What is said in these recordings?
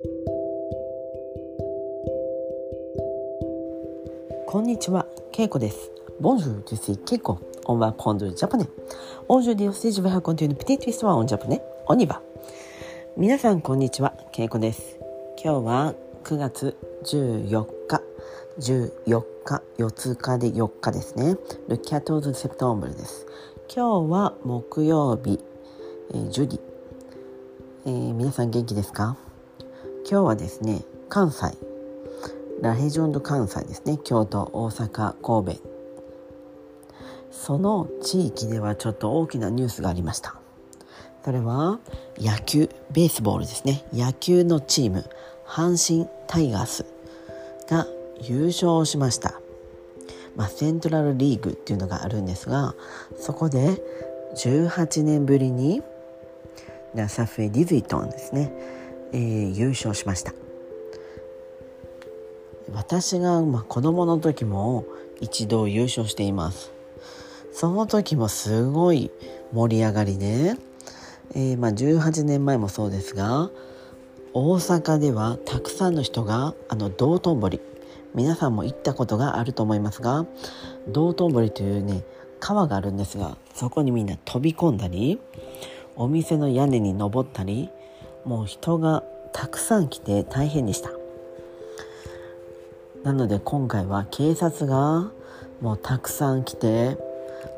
こんにちは、ケイコです。Bonjour, je suis Keiko. On va prendre le japonais. Aujourd'hui aussi, je vais raconter une petite histoire en japonais. On y va. 皆さん、こんにちは、ケイコです。今日は9月14日、14日、4日で4日ですね。Le 14 septembre です。今日は木曜日、えー、10時、えー、皆さん元気ですか今日はですね、関西、ラヘジョンド関西ですね。京都大阪神戸。その地域ではちょっと大きなニュースがありました。それは野球ベースボールですね。野球のチーム阪神タイガースが優勝しました、まあ、セントラルリーグっていうのがあるんですがそこで18年ぶりにラサフェ・ディズイトンですね、えー、優勝しました。私がまあ子供の時も一度優勝しています。その時もすごい盛り上がりで、えー、まあ18年前もそうですが大阪ではたくさんの人があの道頓堀皆さんも行ったことがあると思いますが道頓堀というね川があるんですがそこにみんな飛び込んだりお店の屋根に登ったりもう人がたくさん来て大変でした。なので今回は警察がもうたくさん来て、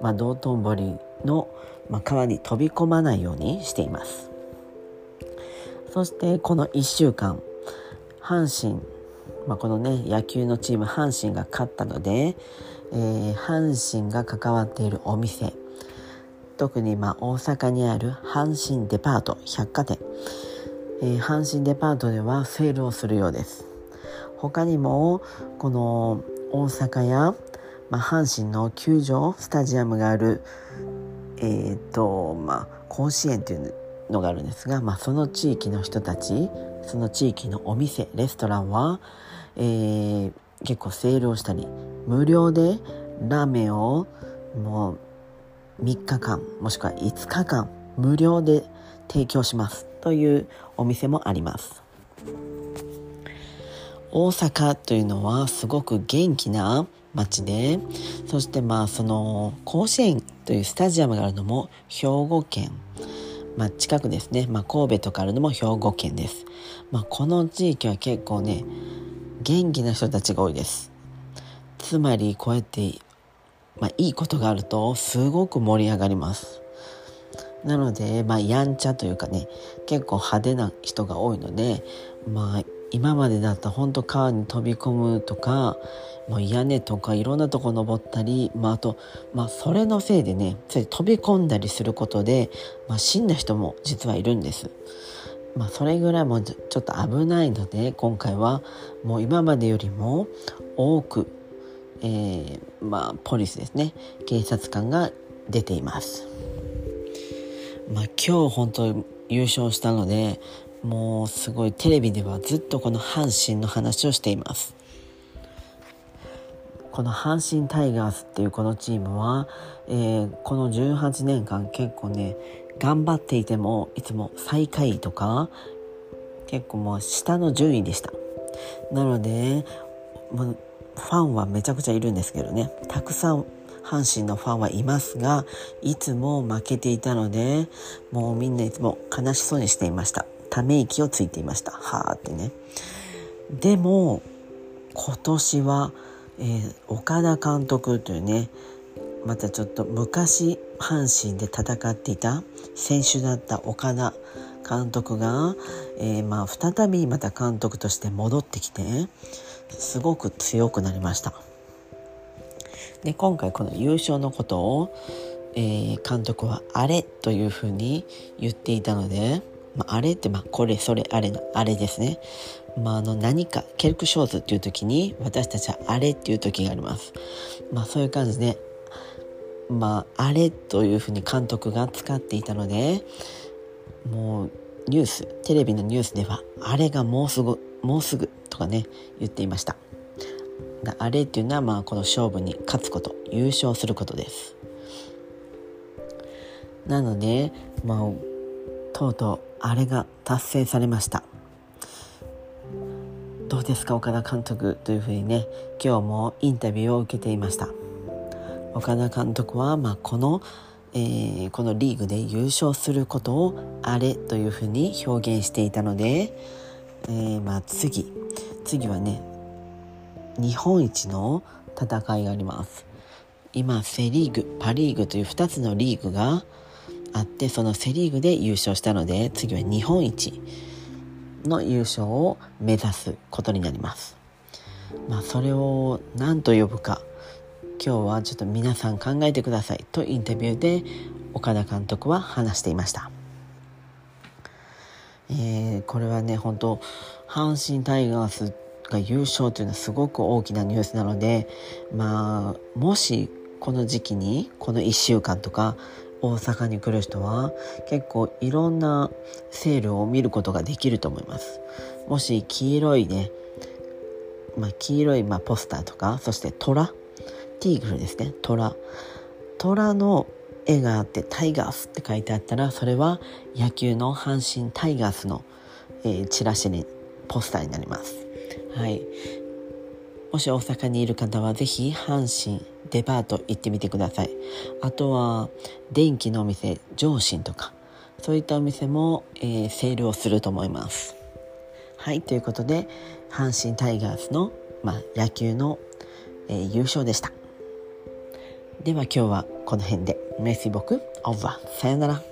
まあ、道頓堀の、まあ、川に飛び込まないようにしています。そしてこの1週間阪神、まあ、このね野球のチーム阪神が勝ったので、えー、阪神が関わっているお店特にま大阪にある阪神デパート百貨店、えー、阪神デパートではセールをするようです。他にもこの大阪や、まあ、阪神の球場スタジアムがあるえーとまあ、甲子園というのがあるんですが、まあ、その地域の人たちその地域のお店レストランは、えー、結構セールをしたり無料でラーメンをもう3日間もしくは5日間無料で提供します。というお店もあります。大阪というのはすごく元気な街でそしてまあその甲子園というスタジアムがあるのも兵庫県、まあ、近くですね、まあ、神戸とかあるのも兵庫県です、まあ、この地域は結構ね元気な人たちが多いです。つまりこうやって、まあ、いいことがあるとすごく盛り上がります。なので、まあ、やんちゃというかね結構派手な人が多いのでまあ今までだったら本当川に飛び込むとかもう屋根とかいろんなとこ登ったり、まあ、あと、まあ、それのせいでね飛び込んだりすることで、まあ、死んだ人も実はいるんです。まあ、それぐらいもちょっと危ないので今回はもう今までよりも多く、えー、まあ、ポリスですね警察官が出ています。まあ、今日本当優勝したのでもうすごいテレビではずっとこの阪神の話をしています。この阪神タイガースっていうこのチームは、えー、この18年間結構ね頑張っていてもいつも最下位とか結構もう下の順位でした。なのでもうファンはめちゃくちゃいるんですけどね。たくさん阪神のファンはいますがいつも負けていたのでもうみんないつも悲しそうにしていました。ため息をついていました。はあってね。でも今年は、えー、岡田監督というねまたちょっと昔阪神で戦っていた選手だった岡田監督が、えー、まあ再びまた監督として戻ってきてすごく強くなりました。で今回この優勝のことを、えー、監督は「あれ」というふうに言っていたのでまあ、あれって、まあ、これ、それ、あれの、あれですね。まあ、あの、何か、ケルクショーズっていう時に、私たちはあれっていう時があります。まあ、そういう感じで、まあ、あれというふうに監督が使っていたので、もう、ニュース、テレビのニュースでは、あれがもうすぐ、もうすぐとかね、言っていました。あれっていうのは、まあ、この勝負に勝つこと、優勝することです。なので、まあ、とうとうあれが達成されましたどうですか岡田監督というふうにね今日もインタビューを受けていました岡田監督は、まあ、この、えー、このリーグで優勝することをあれというふうに表現していたので、えー、まあ次次はね日本一の戦いがあります今セ・リーグパ・リーグという2つのリーグがあってそのセ・リーグで優勝したので次は日本一の優勝を目指すことになります。まあ、それを何と呼ぶか今日はちょっと皆さん考えてくださいとインタビューで岡田監督は話していました。えー、これはね本当阪神タイガースが優勝というのはすごく大きなニュースなのでまあもしこの時期にこの1週間とか大阪に来る人は結構いろんなセールを見ることができると思います。もし黄色いね、まあ、黄色いまポスターとかそして虎ティーグルですね虎。虎の絵があってタイガースって書いてあったらそれは野球の阪神タイガースの、えー、チラシにポスターになります。はい。もし大阪にいる方はぜひ阪神デパート行ってみてください。あとは電気のお店上信とか。そういったお店も、えー、セールをすると思います。はい。ということで阪神タイガースの、まあ、野球の、えー、優勝でした。では今日はこの辺で。メッシ僕オーバー。さよなら。